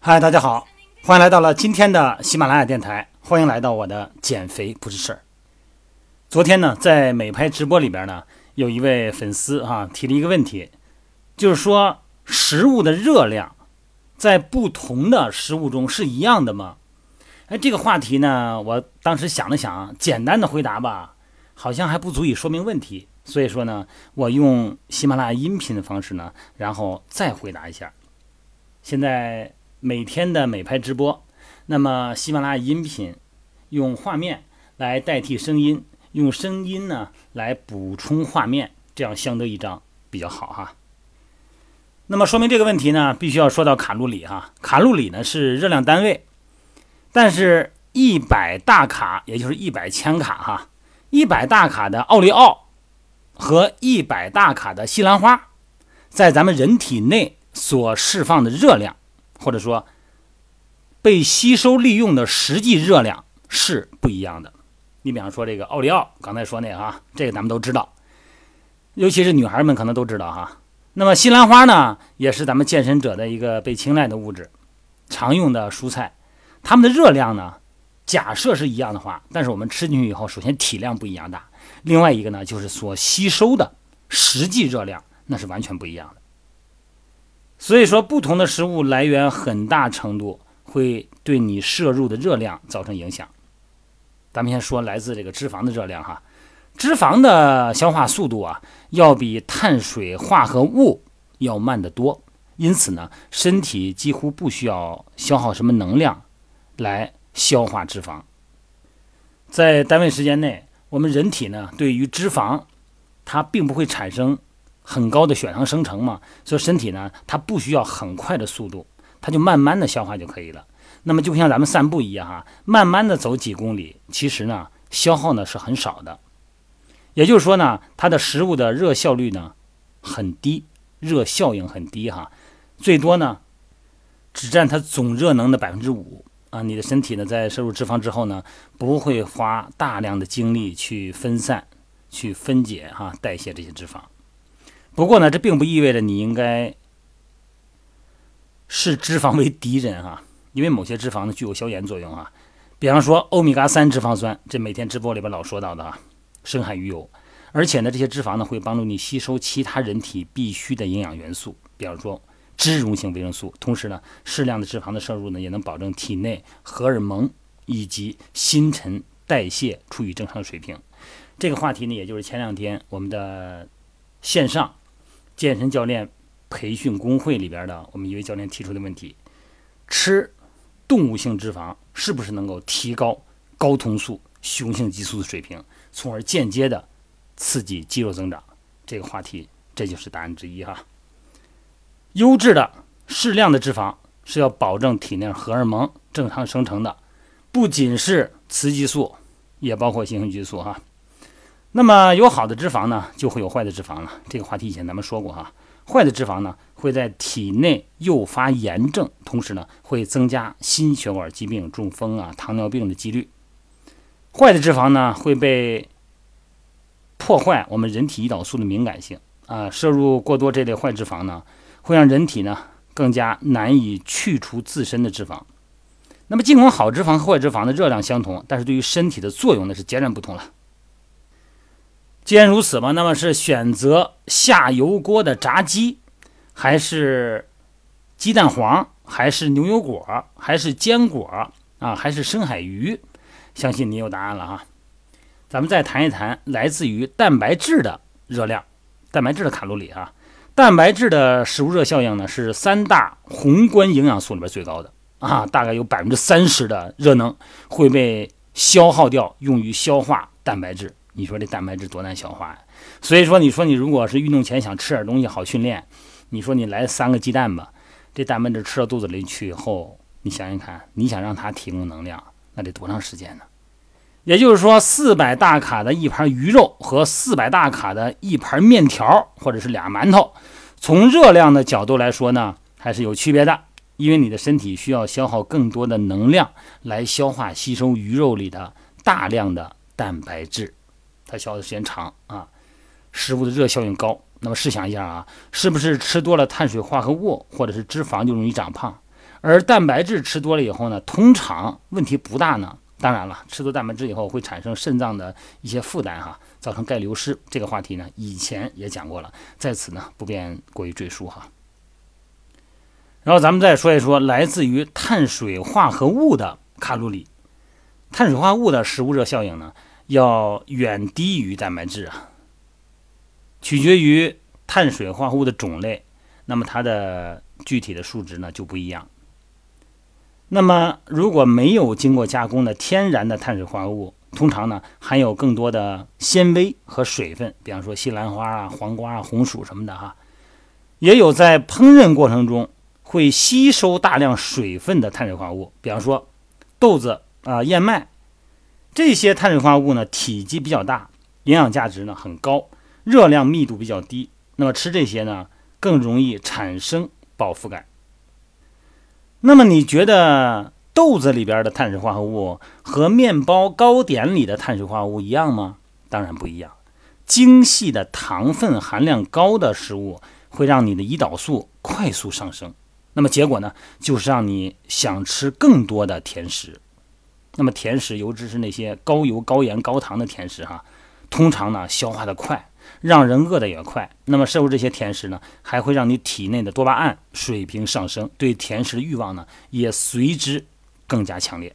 嗨，大家好，欢迎来到了今天的喜马拉雅电台，欢迎来到我的减肥不是事儿。昨天呢，在美拍直播里边呢，有一位粉丝哈、提了一个问题，就是说食物的热量在不同的食物中是一样的吗？哎，这个话题呢，我当时想了想，简单的回答吧，好像还不足以说明问题，所以说呢，我用喜马拉雅音频的方式呢，然后再回答一下。现在每天的美拍直播，那么喜马拉雅音频用画面来代替声音，用声音呢来补充画面，这样相得益彰比较好哈。那么说明这个问题呢，必须要说到卡路里哈。卡路里呢是热量单位，但是一百大卡也就是一百千卡哈，一百大卡的奥利奥和一百大卡的西兰花，在咱们人体内所释放的热量，或者说被吸收利用的实际热量是不一样的。你比方说这个奥利奥，刚才说那个哈，这个咱们都知道，尤其是女孩们可能都知道哈。那么西兰花呢，也是咱们健身者的一个被青睐的物质，常用的蔬菜，它们的热量呢，假设是一样的话，但是我们吃进去以后，首先体量不一样大，另外一个呢，就是所吸收的实际热量那是完全不一样的。所以说，不同的食物来源很大程度会对你摄入的热量造成影响。咱们先说来自这个脂肪的热量哈，脂肪的消化速度啊，要比碳水化合物要慢得多，因此呢，身体几乎不需要消耗什么能量来消化脂肪。在单位时间内，我们人体呢对于脂肪，它并不会产生很高的血糖生成嘛，所以身体呢它不需要很快的速度，它就慢慢的消化就可以了。那么就像咱们散步一样哈，慢慢的走几公里，其实呢消耗呢是很少的。也就是说呢，它的食物的热效率呢很低，热效应很低哈，最多呢只占它总热能的百分之五啊。你的身体呢在摄入脂肪之后呢，不会花大量的精力去分散、去分解哈、代谢这些脂肪。不过呢，这并不意味着你应该视脂肪为敌人哈。因为某些脂肪呢具有消炎作用啊，比方说欧米伽三脂肪酸，这每天直播里边老说到的啊，深海鱼油，而且呢这些脂肪呢会帮助你吸收其他人体必需的营养元素，比方说脂溶性维生素，同时呢适量的脂肪的摄入呢也能保证体内荷尔蒙以及新陈代谢处于正常水平。这个话题呢也就是前两天我们的线上健身教练培训工会里边的我们一位教练提出的问题，吃。动物性脂肪是不是能够提高睾酮素、雄性激素的水平，从而间接的刺激肌肉增长？这个话题，这就是答案之一哈。优质的、适量的脂肪是要保证体内荷尔蒙正常生成的，不仅是雌激素，也包括性激素哈。那么有好的脂肪呢，就会有坏的脂肪了。这个话题以前咱们说过哈。坏的脂肪呢，会在体内诱发炎症，同时呢，会增加心血管疾病、中风啊、糖尿病的几率。坏的脂肪呢，会被破坏我们人体胰岛素的敏感性啊。摄入过多这类坏脂肪呢，会让人体呢更加难以去除自身的脂肪。那么，尽管好脂肪和坏脂肪的热量相同，但是对于身体的作用呢是截然不同了。既然如此嘛，那么是选择下油锅的炸鸡，还是鸡蛋黄，还是牛油果，还是坚果啊，还是深海鱼？相信你有答案了哈。咱们再谈一谈来自于蛋白质的热量，蛋白质的卡路里啊。蛋白质的食物热效应呢，是三大宏观营养素里边最高的啊，大概有百分之三十的热能会被消耗掉，用于消化蛋白质。你说这蛋白质多难消化呀？所以说，你说你如果是运动前想吃点东西好训练，你说你来三个鸡蛋吧，这蛋白质吃到肚子里去以后，你想想看，你想让它提供能量，那得多长时间呢？也就是说，四百大卡的一盘鱼肉和四百大卡的一盘面条或者是俩馒头，从热量的角度来说呢，还是有区别的，因为你的身体需要消耗更多的能量来消化吸收鱼肉里的大量的蛋白质。它消耗的时间长啊，食物的热效应高那么试想一下啊，是不是吃多了碳水化合物或者是脂肪就容易长胖？而蛋白质吃多了以后呢，通常问题不大呢。当然了，吃多蛋白质以后会产生肾脏的一些负担哈，造成钙流失。这个话题呢，以前也讲过了，在此呢不便过于赘述哈。然后咱们再说一说来自于碳水化合物的卡路里。碳水化合物的食物热效应呢，要远低于蛋白质啊。取决于碳水化合物的种类，那么它的具体的数值呢就不一样。那么如果没有经过加工的天然的碳水化合物，通常呢含有更多的纤维和水分，比方说西兰花啊、黄瓜啊、红薯什么的哈。也有在烹饪过程中会吸收大量水分的碳水化合物，比方说豆子啊、燕麦这些碳水化合物呢，体积比较大，营养价值呢很高，热量密度比较低。那么吃这些呢，更容易产生饱腹感。那么你觉得豆子里边的碳水化合物和面包糕点里的碳水化合物一样吗？当然不一样。精细的糖分含量高的食物会让你的胰岛素快速上升，那么结果呢，就是让你想吃更多的甜食。那么甜食，尤其是那些高油、高盐、高糖的甜食，哈，通常呢消化的快。让人饿得也快，那么摄入这些甜食呢，还会让你体内的多巴胺水平上升，对甜食的欲望呢也随之更加强烈。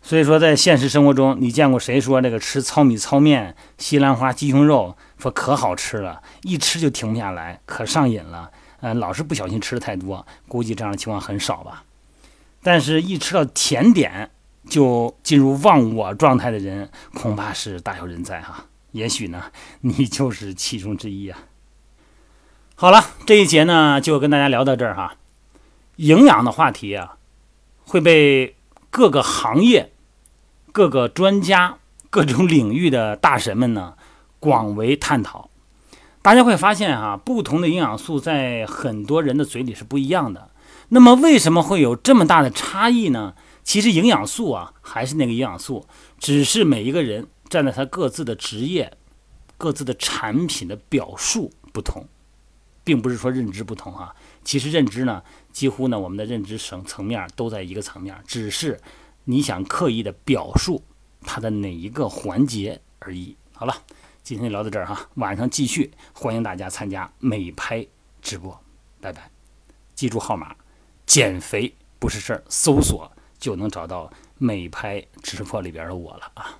所以说，在现实生活中，你见过谁说这个吃糙米糙面、西兰花鸡胸肉说可好吃了，一吃就停不下来，可上瘾了？呃，老是不小心吃的太多，估计这样的情况很少吧。但是，一吃到甜点就进入忘我状态的人，恐怕是大有人在哈。也许呢，你就是其中之一啊。好了，这一节呢就跟大家聊到这儿哈。营养的话题啊，会被各个行业、各个专家、各种领域的大神们呢广为探讨。大家会发现哈，不同的营养素在很多人的嘴里是不一样的。那么为什么会有这么大的差异呢？其实营养素啊还是那个营养素，只是每一个人。站在他各自的职业、各自的产品的表述不同，并不是说认知不同哈。其实认知呢，几乎呢，我们的认知层层面都在一个层面，只是你想刻意的表述它的哪一个环节而已。好了，今天就聊到这儿哈，晚上继续，欢迎大家参加美拍直播，拜拜。记住号码，减肥不是事儿，搜索就能找到美拍直播里边的我了啊。